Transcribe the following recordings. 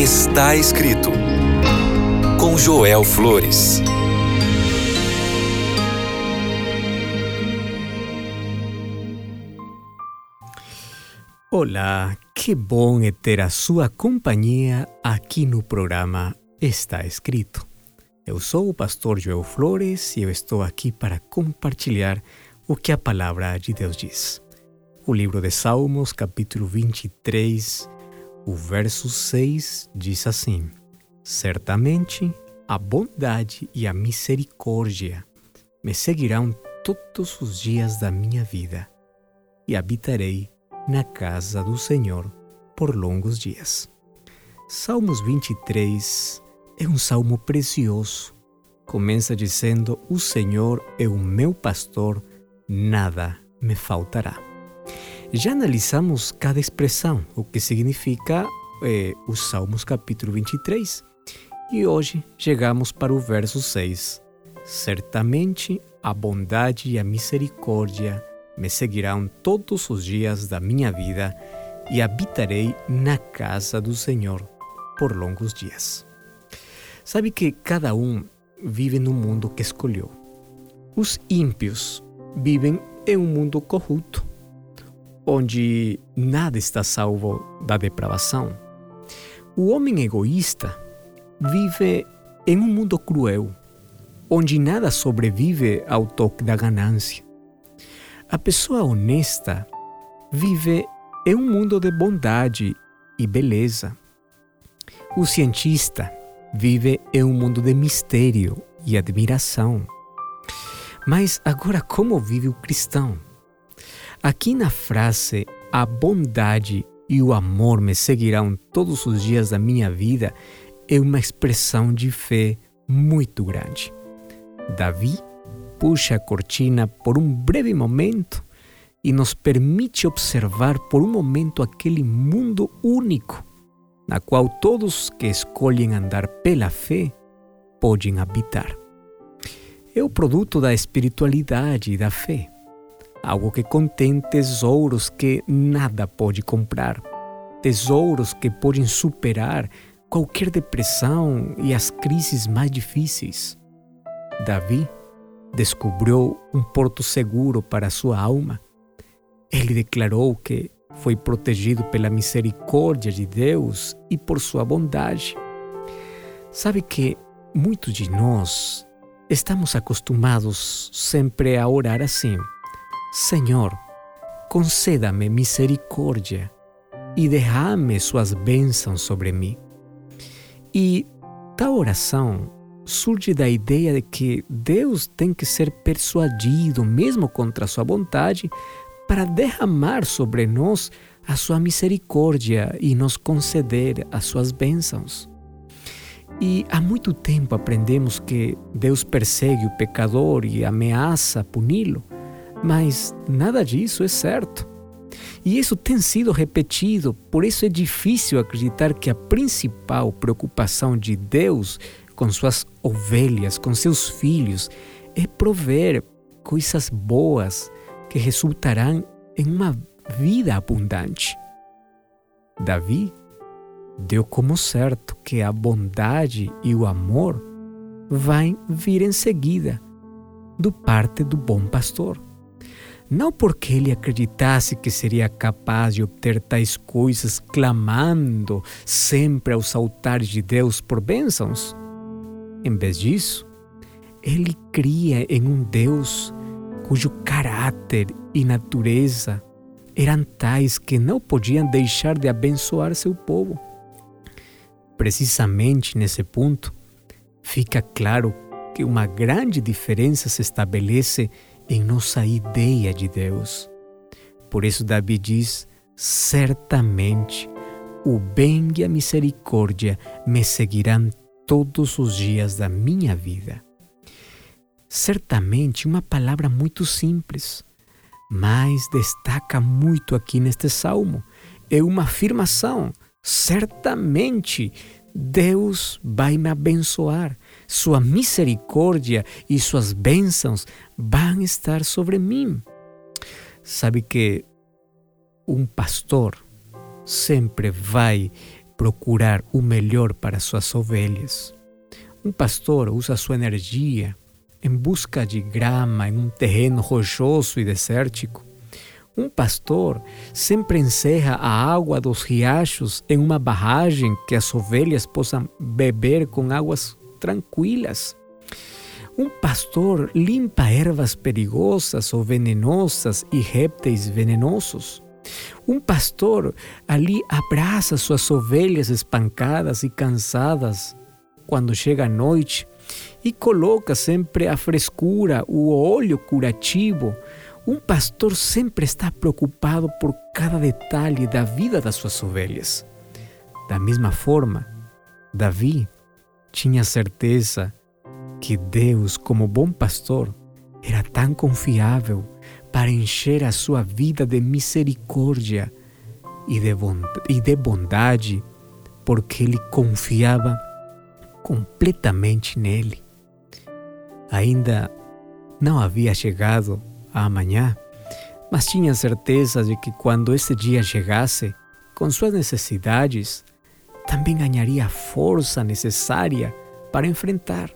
Está escrito com Joel Flores. Olá, que bom é ter a sua companhia aqui no programa Está Escrito. Eu sou o pastor Joel Flores e eu estou aqui para compartilhar o que a palavra de Deus diz. O livro de Salmos, capítulo 23, o verso 6 diz assim: Certamente a bondade e a misericórdia me seguirão todos os dias da minha vida e habitarei na casa do Senhor por longos dias. Salmos 23 é um salmo precioso. Começa dizendo: O Senhor é o meu pastor, nada me faltará. Já analisamos cada expressão, o que significa eh, os Salmos capítulo 23. E hoje chegamos para o verso 6. Certamente a bondade e a misericórdia me seguirão todos os dias da minha vida e habitarei na casa do Senhor por longos dias. Sabe que cada um vive no mundo que escolheu. Os ímpios vivem em um mundo corrupto, onde nada está salvo da depravação. O homem egoísta vive em um mundo cruel, onde nada sobrevive ao toque da ganância. A pessoa honesta vive em um mundo de bondade e beleza. O cientista vive em um mundo de mistério e admiração. Mas agora, como vive o cristão? Aqui na frase a bondade e o amor me seguirão todos os dias da minha vida é uma expressão de fé muito grande. Davi puxa a cortina por um breve momento e nos permite observar por um momento aquele mundo único na qual todos que escolhem andar pela fé podem habitar. É o produto da espiritualidade e da fé, algo que contém tesouros que nada pode comprar, tesouros que podem superar qualquer depressão e as crises mais difíceis. Davi descobriu um porto seguro para sua alma. Ele declarou que foi protegido pela misericórdia de Deus e por sua bondade. Sabe que muitos de nós estamos acostumados sempre a orar assim: Senhor, conceda-me misericórdia e derrame suas bênçãos sobre mim. E tal oração surge da ideia de que Deus tem que ser persuadido, mesmo contra sua vontade, para derramar sobre nós a sua misericórdia e nos conceder as suas bênçãos. E há muito tempo aprendemos que Deus persegue o pecador e ameaça puni-lo, mas nada disso é certo. E isso tem sido repetido, por isso é difícil acreditar que a principal preocupação de Deus com suas ovelhas, com seus filhos, é prover coisas boas que resultarão em uma vida abundante. Davi deu como certo que a bondade e o amor vão vir em seguida, do parte do bom pastor. Não porque ele acreditasse que seria capaz de obter tais coisas clamando sempre aos altares de Deus por bênçãos, em vez disso, ele cria em um Deus cujo caráter e natureza eram tais que não podiam deixar de abençoar seu povo. Precisamente nesse ponto, fica claro que uma grande diferença se estabelece em nossa ideia de Deus. Por isso, Davi diz: certamente o bem e a misericórdia me seguirão todos os dias da minha vida. Certamente uma palavra muito simples, mas destaca muito aqui neste salmo. É uma afirmação. Certamente Deus vai me abençoar. Sua misericórdia e suas bênçãos vão estar sobre mim. Sabe que um pastor sempre vai procurar o melhor para suas ovelhas. Um pastor usa sua energia em busca de grama em um terreno rochoso e desértico. Um pastor sempre encerra a água dos riachos em uma barragem que as ovelhas possam beber com águas tranquilas. Um pastor limpa ervas perigosas ou venenosas e répteis venenosos. Um pastor ali abraça suas ovelhas espancadas e cansadas quando chega a noite e coloca sempre a frescura, o óleo curativo. Um pastor sempre está preocupado por cada detalhe da vida das suas ovelhas. Da mesma forma, Davi tinha certeza que Deus, como bom pastor, era tão confiável para encher a sua vida de misericórdia e de, de bondade, porque ele confiava completamente nele. Ainda não havia chegado a amanhã, mas tinha certeza de que quando esse dia chegasse, com suas necessidades, também ganharia a força necessária para enfrentar.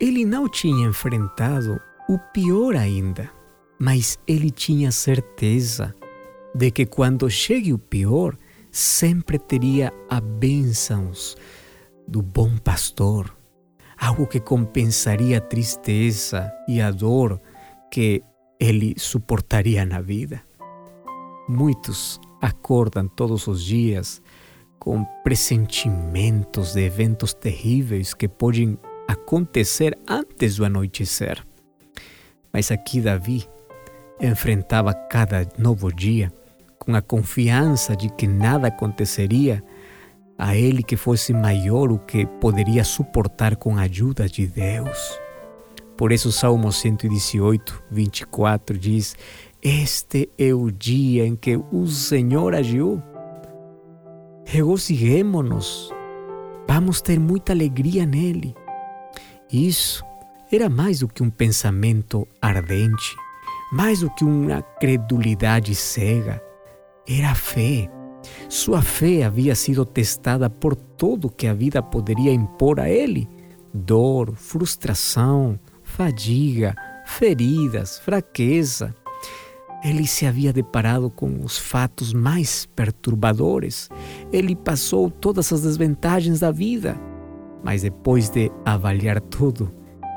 Ele não tinha enfrentado o pior ainda, mas ele tinha certeza de que quando chegue o pior, sempre teria a bênçãos do bom pastor, algo que compensaria a tristeza e a dor que ele suportaria na vida. Muitos acordam todos os dias com pressentimentos de eventos terríveis que podem acontecer antes do anoitecer. Mas aqui Davi enfrentava cada novo dia com a confiança de que nada aconteceria a ele que fosse maior o que poderia suportar com a ajuda de Deus. Por isso, Salmo 118, 24 diz: Este é o dia em que o Senhor agiu. Regozijemo-nos, vamos ter muita alegria nele. Isso era mais do que um pensamento ardente, mais do que uma credulidade cega. Era fé sua fé havia sido testada por tudo que a vida poderia impor a ele: dor, frustração, fadiga, feridas, fraqueza. Ele se havia deparado com os fatos mais perturbadores. Ele passou todas as desvantagens da vida. Mas depois de avaliar tudo,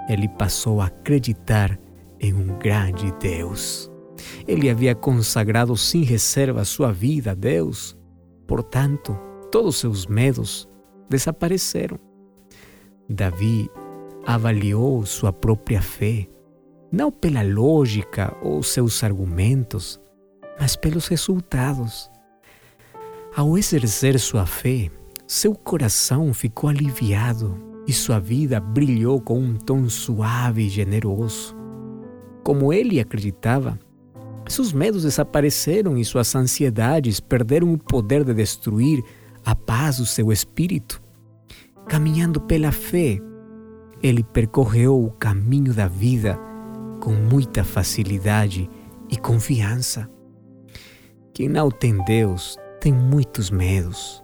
ele passou a acreditar em um grande Deus. Ele havia consagrado sem reserva sua vida a Deus. Portanto, todos seus medos desapareceram. Davi avaliou sua própria fé, não pela lógica ou seus argumentos, mas pelos resultados. Ao exercer sua fé, seu coração ficou aliviado e sua vida brilhou com um tom suave e generoso. Como ele acreditava, seus medos desapareceram e suas ansiedades perderam o poder de destruir a paz do seu espírito. Caminhando pela fé, ele percorreu o caminho da vida com muita facilidade e confiança. Quem não tem Deus tem muitos medos.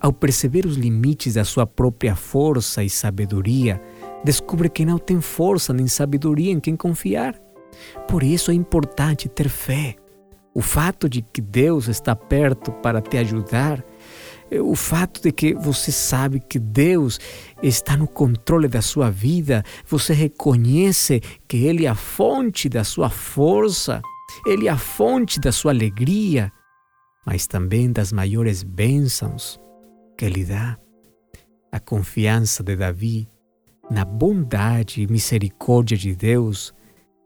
Ao perceber os limites da sua própria força e sabedoria, descobre que não tem força nem sabedoria em quem confiar. Por isso é importante ter fé. O fato de que Deus está perto para te ajudar, o fato de que você sabe que Deus está no controle da sua vida, você reconhece que Ele é a fonte da sua força, Ele é a fonte da sua alegria, mas também das maiores bênçãos que Ele dá. A confiança de Davi na bondade e misericórdia de Deus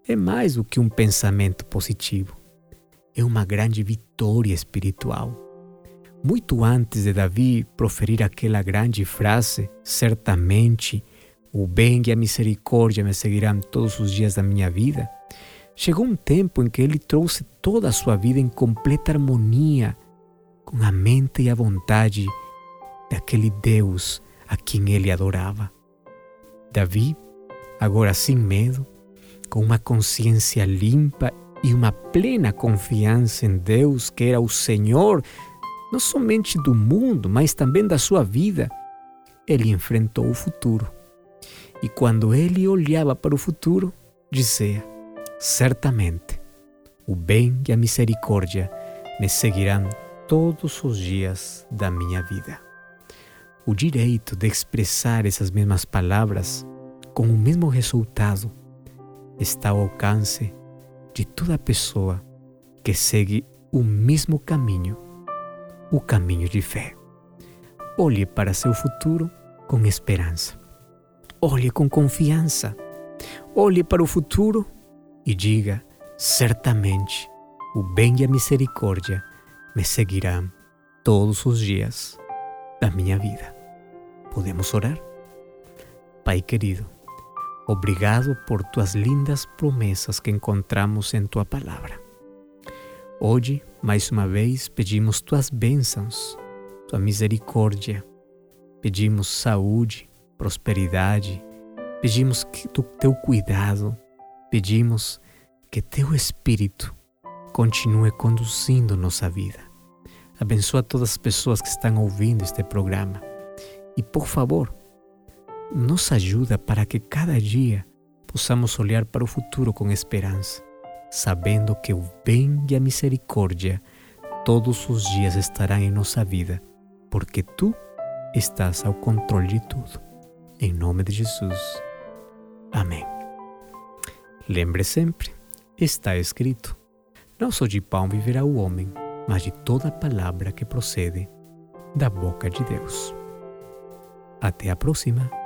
é mais do que um pensamento positivo. É uma grande vitória espiritual. Muito antes de Davi proferir aquela grande frase, certamente o bem e a misericórdia me seguirão todos os dias da minha vida, chegou um tempo em que ele trouxe toda a sua vida em completa harmonia com a mente e a vontade daquele Deus a quem ele adorava. Davi, agora sem medo, com uma consciência limpa e uma plena confiança em Deus, que era o Senhor não somente do mundo, mas também da sua vida, ele enfrentou o futuro. E quando ele olhava para o futuro, dizia: Certamente, o bem e a misericórdia me seguirão todos os dias da minha vida. O direito de expressar essas mesmas palavras com o mesmo resultado está ao alcance de toda pessoa que segue o mesmo caminho, o caminho de fé. Olhe para seu futuro com esperança. Olhe com confiança. Olhe para o futuro e diga: certamente o bem e a misericórdia me seguirão todos os dias da minha vida. Podemos orar? Pai querido, obrigado por tuas lindas promessas que encontramos em tua palavra. Hoje, mais uma vez, pedimos tuas bênçãos, tua misericórdia, pedimos saúde, prosperidade, pedimos que tu, teu cuidado, pedimos que teu Espírito continue conduzindo nossa vida. Abençoa todas as pessoas que estão ouvindo este programa. E, por favor, nos ajuda para que cada dia possamos olhar para o futuro com esperança sabendo que o bem e a misericórdia todos os dias estarão em nossa vida, porque tu estás ao controle de tudo. Em nome de Jesus. Amém. Lembre sempre, está escrito: Não só de pão viverá o homem, mas de toda palavra que procede da boca de Deus. Até a próxima.